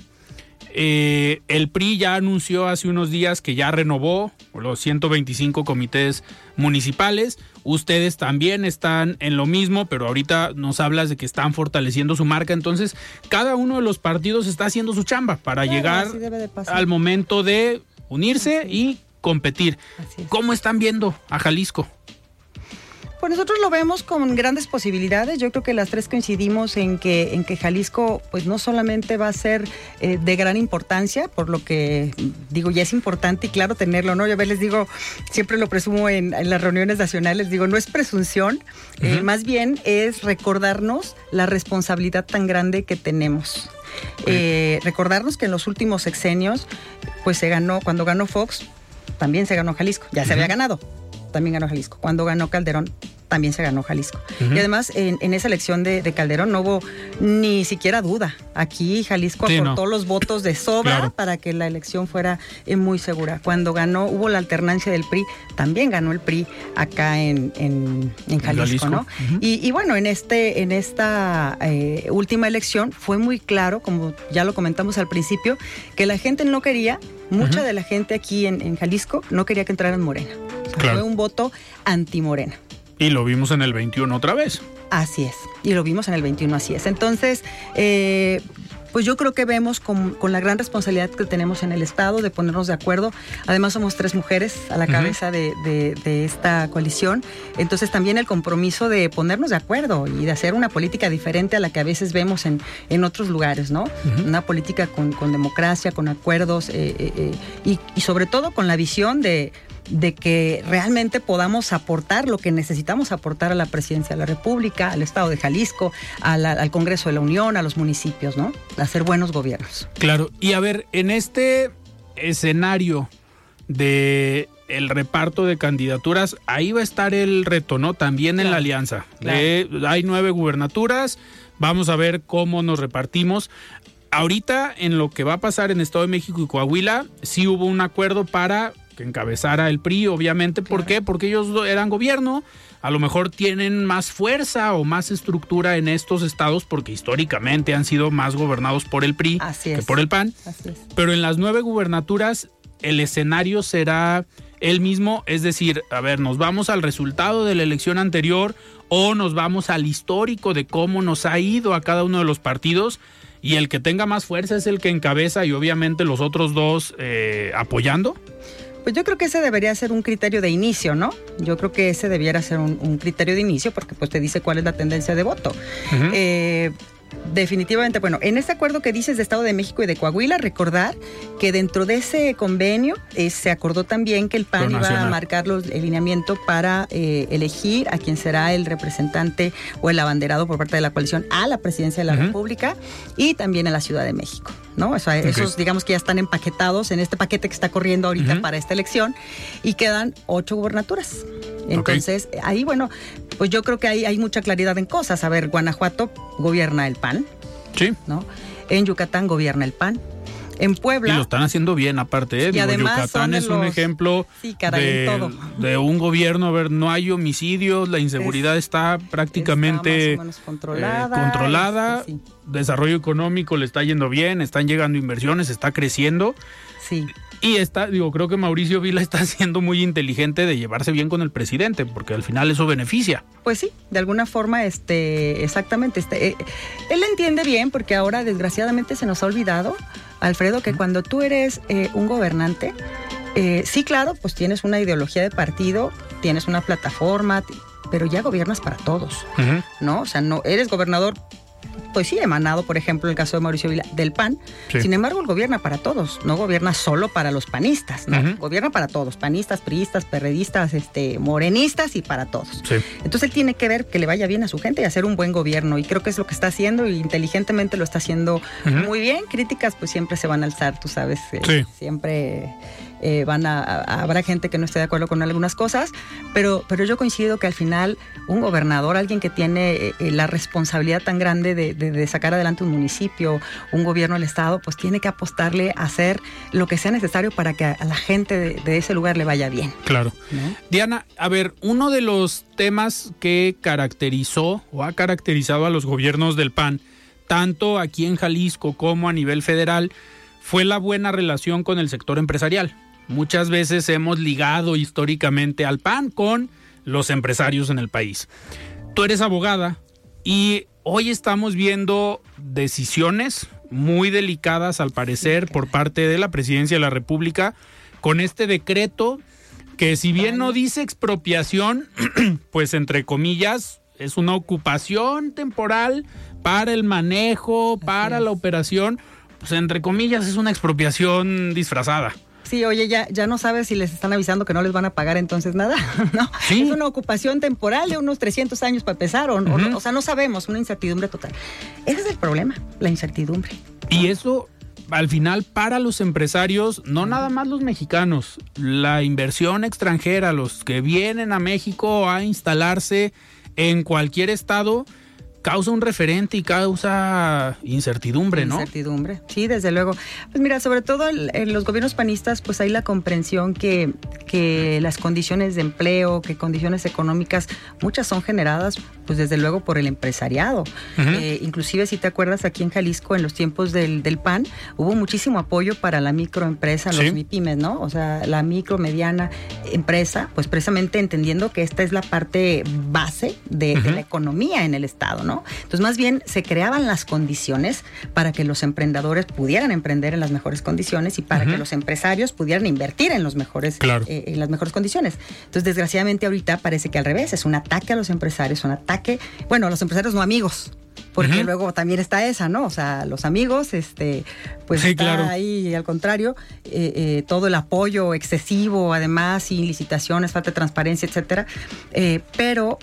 Eh, el PRI ya anunció hace unos días que ya renovó los 125 comités municipales. Ustedes también están en lo mismo, pero ahorita nos hablas de que están fortaleciendo su marca. Entonces, cada uno de los partidos está haciendo su chamba para llegar al momento de unirse y competir. ¿Cómo están viendo a Jalisco?
Pues nosotros lo vemos con grandes posibilidades. Yo creo que las tres coincidimos en que, en que Jalisco, pues no solamente va a ser eh, de gran importancia, por lo que digo, ya es importante y claro tenerlo, ¿no? Yo a veces les digo, siempre lo presumo en, las reuniones nacionales, digo, no es presunción, eh, más bien es recordarnos la responsabilidad tan grande que tenemos. Eh, recordarnos que en los últimos sexenios, pues se ganó, cuando ganó Fox, también se ganó Jalisco, ya se había ganado también ganó Jalisco. Cuando ganó Calderón, también se ganó Jalisco. Y además, en, esa elección de, Calderón no hubo ni siquiera duda. Aquí Jalisco aportó los votos de sobra para que la elección fuera eh, muy segura. Cuando ganó, hubo la alternancia del PRI, también ganó el PRI acá en, Jalisco, ¿no? y, bueno, en, este, en esta eh, última elección fue muy claro, como ya lo comentamos al principio, que la gente no quería, mucha de la gente aquí en, Jalisco no quería que entraran Morena. Fue un voto anti-Morena.
Y lo vimos en el 21 otra vez.
Así es, y lo vimos en el 21, así es. Entonces, eh, pues yo creo que vemos con, la gran responsabilidad que tenemos en el Estado de ponernos de acuerdo. Además somos tres mujeres a la cabeza de, esta coalición. Entonces también el compromiso de ponernos de acuerdo y de hacer una política diferente a la que a veces vemos en, en otros lugares, ¿no? Una política con, democracia, con acuerdos eh, eh, y, y sobre todo con la visión de de que realmente podamos aportar lo que necesitamos aportar a la presidencia de la República, al Estado de Jalisco, al Congreso de la Unión, a los municipios, ¿no? Hacer buenos gobiernos.
Claro, y a ver, en este escenario de el reparto de candidaturas, ahí va a estar el reto, ¿no? También en la alianza. hay nueve gubernaturas, vamos a ver cómo nos repartimos. Ahorita, en lo que va a pasar en Estado de México y Coahuila, sí hubo un acuerdo para que encabezara el PRI, obviamente. ¿Por qué? Porque ellos eran gobierno, a lo mejor tienen más fuerza o más estructura en estos estados porque históricamente han sido más gobernados por el PRI que por el PAN. Pero en las nueve gubernaturas el escenario será él mismo, es decir, a ver, nos vamos al resultado de la elección anterior o nos vamos al histórico de cómo nos ha ido a cada uno de los partidos y el que tenga más fuerza es el que encabeza y obviamente los otros dos eh, apoyando.
Pues yo creo que ese debería ser un criterio de inicio, ¿no? Yo creo que ese debiera ser un, criterio de inicio porque pues te dice cuál es la tendencia de voto. eh, Definitivamente, bueno, en este acuerdo que dices de Estado de México y de Coahuila, recordar que dentro de ese convenio eh, se acordó también que el PAN iba a marcar los, el lineamiento para eh, elegir a quien será el representante o el abanderado por parte de la coalición a la presidencia de la República y también a la Ciudad de México. ¿no? O sea, esos digamos que ya están empaquetados en este paquete que está corriendo ahorita para esta elección y quedan ocho gubernaturas. Entonces, ahí, bueno, pues yo creo que ahí hay mucha claridad en cosas. A ver, Guanajuato gobierna el PAN.
Sí.
¿No? En Yucatán gobierna el PAN. En Puebla.
Y lo están haciendo bien, aparte. ¿eh?
Y además
Yucatán es un ejemplo de, un gobierno. A ver, no hay homicidios, la inseguridad está prácticamente
eh, controlada.
controlada. Desarrollo económico le está yendo bien, están llegando inversiones, está creciendo.
Sí.
Y está, digo, creo que Mauricio Vila está siendo muy inteligente de llevarse bien con el presidente, porque al final eso beneficia.
Pues sí, de alguna forma, este, exactamente. Este, eh, él entiende bien, porque ahora desgraciadamente se nos ha olvidado, Alfredo, que cuando tú eres eh, un gobernante, eh, sí, claro, pues tienes una ideología de partido, tienes una plataforma, pero ya gobiernas para todos, ¿no? O sea, no eres gobernador pues sí, emanado, por ejemplo, en el caso de Mauricio Vila, del PAN. Sin embargo, él gobierna para todos, no gobierna solo para los panistas, ¿no? Gobierna para todos, panistas, priistas, perredistas, este, morenistas y para todos. Entonces él tiene que ver que le vaya bien a su gente y hacer un buen gobierno. Y creo que es lo que está haciendo y inteligentemente lo está haciendo muy bien. Críticas, pues siempre se van a alzar, tú sabes, eh, siempre eh, van a, habrá gente que no esté de acuerdo con algunas cosas, pero, pero yo coincido que al final un gobernador, alguien que tiene eh, la responsabilidad tan grande de, sacar adelante un municipio, un gobierno del Estado, pues tiene que apostarle a hacer lo que sea necesario para que a la gente de, ese lugar le vaya bien.
Claro. Diana, a ver, uno de los temas que caracterizó o ha caracterizado a los gobiernos del PAN, tanto aquí en Jalisco como a nivel federal, fue la buena relación con el sector empresarial. Muchas veces hemos ligado históricamente al PAN con los empresarios en el país. Tú eres abogada y hoy estamos viendo decisiones muy delicadas al parecer por parte de la presidencia de la República con este decreto que si bien no dice expropiación, pues entre comillas es una ocupación temporal para el manejo, para la operación, pues entre comillas es una expropiación disfrazada.
Sí, oye, ya, ya no sabes si les están avisando que no les van a pagar entonces nada, ¿no? Es una ocupación temporal de unos 300 años para empezar, o, o, sea, no sabemos, una incertidumbre total. Ese es el problema, la incertidumbre.
Y eso, al final, para los empresarios, no nada más los mexicanos, la inversión extranjera, los que vienen a México a instalarse en cualquier estado, causa un referente y causa incertidumbre, ¿no?
Incertidumbre, sí, desde luego. Pues mira, sobre todo en los gobiernos panistas, pues hay la comprensión que, que las condiciones de empleo, que condiciones económicas, muchas son generadas, pues desde luego por el empresariado. Eh, inclusive, si te acuerdas, aquí en Jalisco, en los tiempos del, del PAN, hubo muchísimo apoyo para la microempresa, los MIPIMES, ¿no? O sea, la micro, mediana empresa, pues precisamente entendiendo que esta es la parte base de, de la economía en el Estado, ¿no? Entonces, más bien se creaban las condiciones para que los emprendedores pudieran emprender en las mejores condiciones y para que los empresarios pudieran invertir en, los mejores, eh, en las mejores condiciones. Entonces, desgraciadamente, ahorita parece que al revés, es un ataque a los empresarios, un ataque, bueno, a los empresarios no amigos, porque luego también está esa, ¿no? O sea, los amigos, este, pues está ahí al contrario, eh, eh, todo el apoyo excesivo, además, sin licitaciones, falta de transparencia, etcétera. pero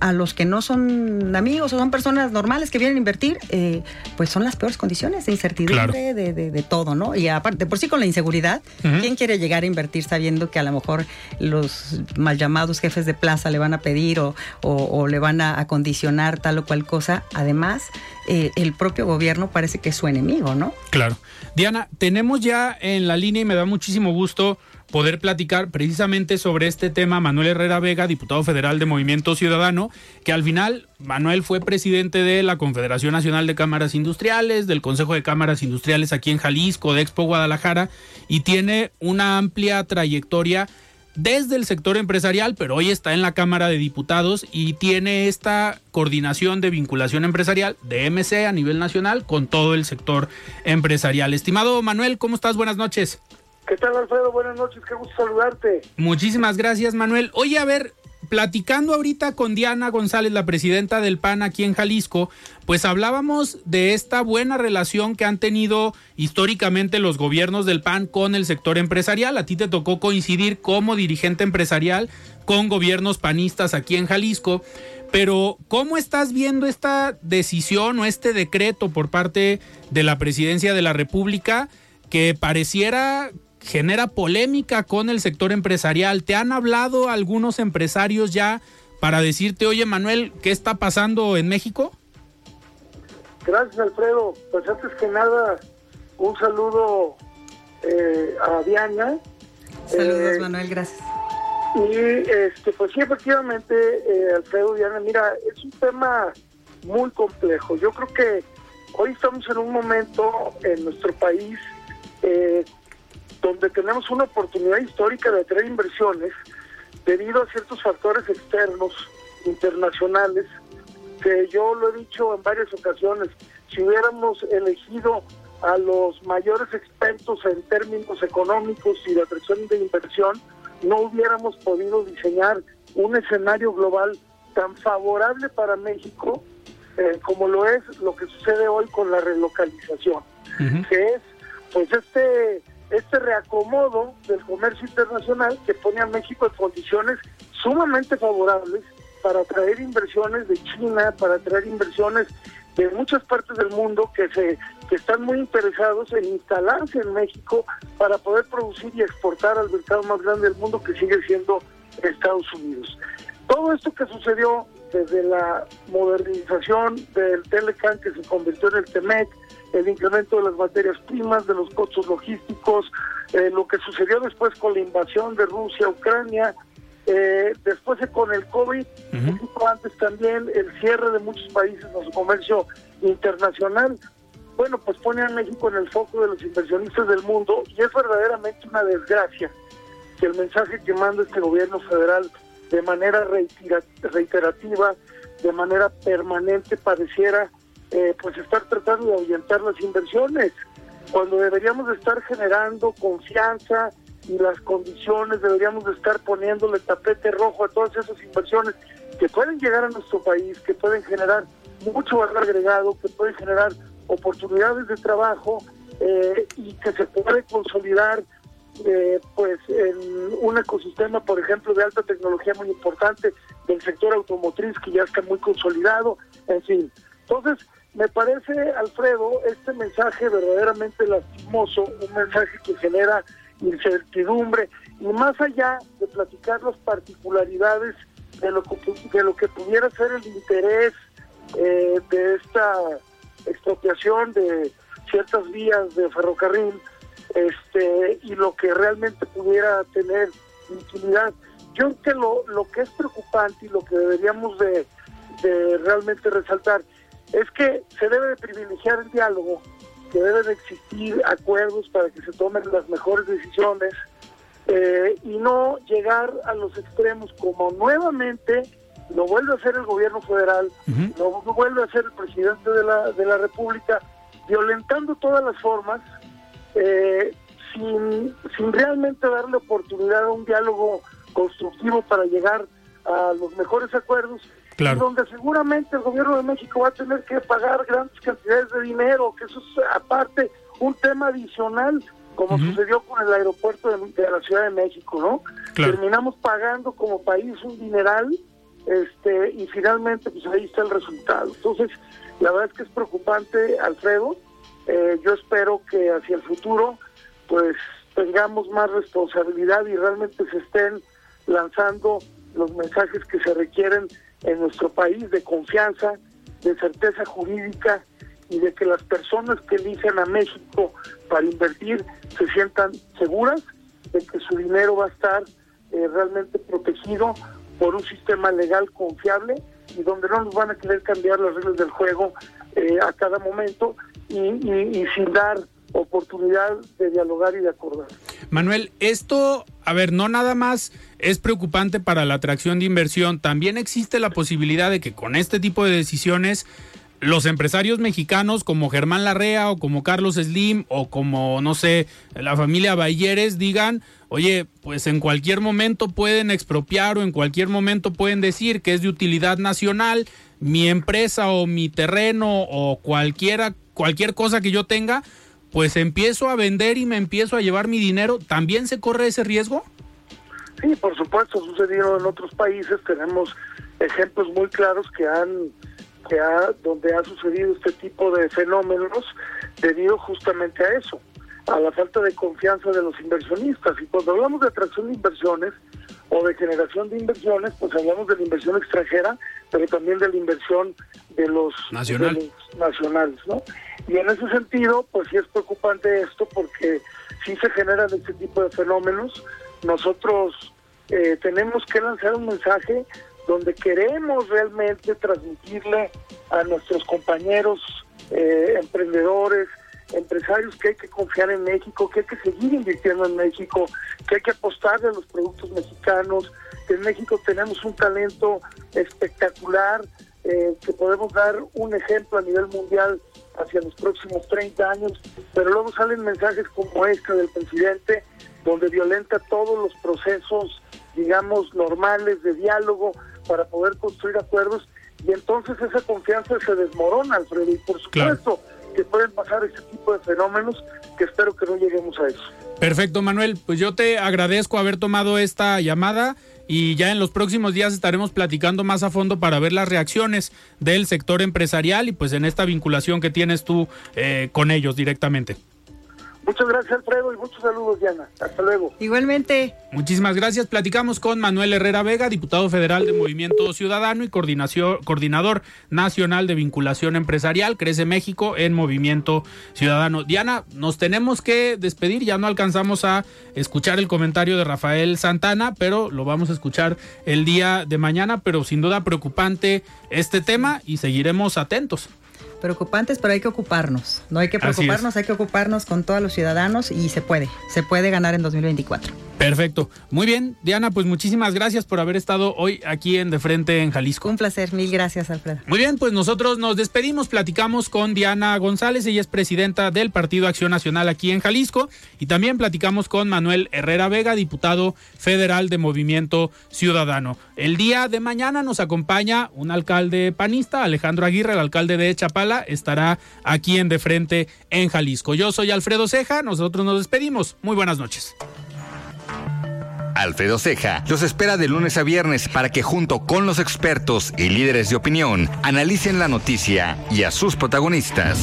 a los que no son amigos o son personas normales que vienen a invertir, eh, pues son las peores condiciones de incertidumbre de, todo, ¿no? Y aparte, por sí con la inseguridad, ¿quién quiere llegar a invertir sabiendo que a lo mejor los mal llamados jefes de plaza le van a pedir o, o, le van a, condicionar tal o cual cosa? Además, eh, el propio gobierno parece que es su enemigo, ¿no?
Claro. Diana, tenemos ya en la línea y me da muchísimo gusto poder platicar precisamente sobre este tema Manuel Herrera Vega, diputado federal de Movimiento Ciudadano, que al final Manuel fue presidente de la Confederación Nacional de Cámaras Industriales, del Consejo de Cámaras Industriales aquí en Jalisco, de Expo Guadalajara, y tiene una amplia trayectoria desde el sector empresarial, pero hoy está en la Cámara de Diputados y tiene esta coordinación de vinculación empresarial de MC a nivel nacional con todo el sector empresarial. Estimado Manuel, ¿cómo estás? Buenas noches.
¿Qué tal, Alfredo? Buenas noches, qué gusto saludarte.
Muchísimas gracias, Manuel. Oye, a ver, platicando ahorita con Diana González, la presidenta del PAN aquí en Jalisco, pues hablábamos de esta buena relación que han tenido históricamente los gobiernos del PAN con el sector empresarial. A ti te tocó coincidir como dirigente empresarial con gobiernos panistas aquí en Jalisco. Pero, ¿cómo estás viendo esta decisión o este decreto por parte de la presidencia de la República que pareciera genera polémica con el sector empresarial. ¿Te han hablado algunos empresarios ya para decirte, oye Manuel, ¿qué está pasando en México?
Gracias Alfredo. Pues antes que nada, un saludo eh, a Diana.
Saludos eh, Manuel, gracias.
Y este, pues sí, efectivamente, eh, Alfredo, Diana, mira, es un tema muy complejo. Yo creo que hoy estamos en un momento en nuestro país eh, donde tenemos una oportunidad histórica de atraer inversiones debido a ciertos factores externos, internacionales, que yo lo he dicho en varias ocasiones, si hubiéramos elegido a los mayores expertos en términos económicos y de atracción de inversión, no hubiéramos podido diseñar un escenario global tan favorable para México eh, como lo es lo que sucede hoy con la relocalización, que es pues este este reacomodo del comercio internacional que pone a México en condiciones sumamente favorables para atraer inversiones de China, para atraer inversiones de muchas partes del mundo que se que están muy interesados en instalarse en México para poder producir y exportar al mercado más grande del mundo que sigue siendo Estados Unidos. Todo esto que sucedió desde la modernización del Telecan que se convirtió en el TEMEC, el incremento de las materias primas, de los costos logísticos, eh, lo que sucedió después con la invasión de Rusia a Ucrania, eh, después con el COVID, un poco antes también el cierre de muchos países en su comercio internacional. Bueno, pues pone a México en el foco de los inversionistas del mundo y es verdaderamente una desgracia que el mensaje que manda este gobierno federal de manera reiterativa, de manera permanente, pareciera eh, pues estar tratando de ahuyentar las inversiones, cuando deberíamos de estar generando confianza y las condiciones, deberíamos de estar poniéndole tapete rojo a todas esas inversiones que pueden llegar a nuestro país, que pueden generar mucho valor agregado, que pueden generar oportunidades de trabajo eh, y que se puede consolidar eh, pues en un ecosistema, por ejemplo, de alta tecnología muy importante del sector automotriz que ya está muy consolidado, en fin. Entonces, me parece, Alfredo, este mensaje verdaderamente lastimoso, un mensaje que genera incertidumbre y más allá de platicar las particularidades de lo que, de lo que pudiera ser el interés eh, de esta expropiación de ciertas vías de ferrocarril este y lo que realmente pudiera tener utilidad. Yo creo que lo, que es preocupante y lo que deberíamos de, de realmente resaltar es que se debe de privilegiar el diálogo, que deben de existir acuerdos para que se tomen las mejores decisiones eh, y no llegar a los extremos como nuevamente lo vuelve a hacer el gobierno federal, lo vuelve a hacer el presidente de la, de la República, violentando todas las formas, eh, sin, sin realmente darle oportunidad a un diálogo constructivo para llegar a los mejores acuerdos donde seguramente el gobierno de México va a tener que pagar grandes cantidades de dinero, que eso es aparte un tema adicional, como sucedió con el aeropuerto de, la Ciudad de México, ¿no? Terminamos pagando como país un dineral este y finalmente pues ahí está el resultado. Entonces, la verdad es que es preocupante, Alfredo. Eh, yo espero que hacia el futuro pues tengamos más responsabilidad y realmente se estén lanzando los mensajes que se requieren en nuestro país de confianza, de certeza jurídica y de que las personas que eligen a México para invertir se sientan seguras de que su dinero va a estar eh, realmente protegido por un sistema legal confiable y donde no nos van a querer cambiar las reglas del juego eh, a cada momento y sin dar oportunidad de dialogar y de acordar.
Manuel, esto, a ver, no nada más es preocupante para la atracción de inversión, también existe la posibilidad de que con este tipo de decisiones los empresarios mexicanos como Germán Larrea o como Carlos Slim o como, no sé, la familia Bayeres digan, oye, pues en cualquier momento pueden expropiar o en cualquier momento pueden decir que es de utilidad nacional mi empresa o mi terreno o cualquiera, cualquier cosa que yo tenga, pues empiezo a vender y me empiezo a llevar mi dinero, ¿también se corre ese riesgo?
Sí, por supuesto, sucedido en otros países, tenemos ejemplos muy claros que han que ha, donde ha sucedido este tipo de fenómenos debido justamente a eso, a la falta de confianza de los inversionistas. Y cuando hablamos de atracción de inversiones o de generación de inversiones, pues hablamos de la inversión extranjera, pero también de la inversión de los, nacionales, ¿no? Y en ese sentido, pues sí es preocupante esto porque sí se generan este tipo de fenómenos. Nosotros eh, tenemos que lanzar un mensaje donde queremos realmente transmitirle a nuestros compañeros eh, emprendedores, empresarios que hay que confiar en México, que hay que seguir invirtiendo en México, que hay que apostarle a los productos mexicanos, que en México tenemos un talento espectacular, eh, que podemos dar un ejemplo a nivel mundial hacia los próximos 30 años, pero luego salen mensajes como este del presidente, donde violenta todos los procesos, digamos, normales de diálogo, para poder construir acuerdos y entonces esa confianza se desmorona, Alfredo, y por supuesto que pueden pasar ese tipo de fenómenos que espero que no lleguemos a eso.
Perfecto, Manuel, pues yo te agradezco haber tomado esta llamada y ya en los próximos días estaremos platicando más a fondo para ver las reacciones del sector empresarial y pues en esta vinculación que tienes tú eh, con ellos directamente.
Muchas gracias, Alfredo, y muchos saludos, Diana. Hasta luego.
Igualmente.
Muchísimas gracias. Platicamos con Manuel Herrera Vega, diputado federal de Movimiento Ciudadano y coordinación, coordinador nacional de vinculación empresarial, Crece México en Movimiento Ciudadano. Diana, nos tenemos que despedir, ya no alcanzamos a escuchar el comentario de Rafael Santana, pero lo vamos a escuchar el día de mañana, pero sin duda preocupante este tema y seguiremos atentos
preocupantes, pero hay que ocuparnos. No hay que preocuparnos, hay que ocuparnos con todos los ciudadanos y se puede, se puede ganar en 2024.
Perfecto. Muy bien, Diana, pues muchísimas gracias por haber estado hoy aquí en De Frente en Jalisco.
Un placer, mil gracias, Alfredo.
Muy bien, pues nosotros nos despedimos, platicamos con Diana González, ella es presidenta del Partido Acción Nacional aquí en Jalisco, y también platicamos con Manuel Herrera Vega, diputado federal de Movimiento Ciudadano. El día de mañana nos acompaña un alcalde panista, Alejandro Aguirre, el alcalde de Chapala, estará aquí en De Frente en Jalisco. Yo soy Alfredo Ceja, nosotros nos despedimos. Muy buenas noches.
Alfredo Ceja los espera de lunes a viernes para que junto con los expertos y líderes de opinión analicen la noticia y a sus protagonistas.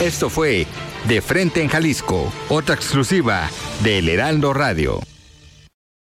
Esto fue De Frente en Jalisco, otra exclusiva de El Heraldo Radio.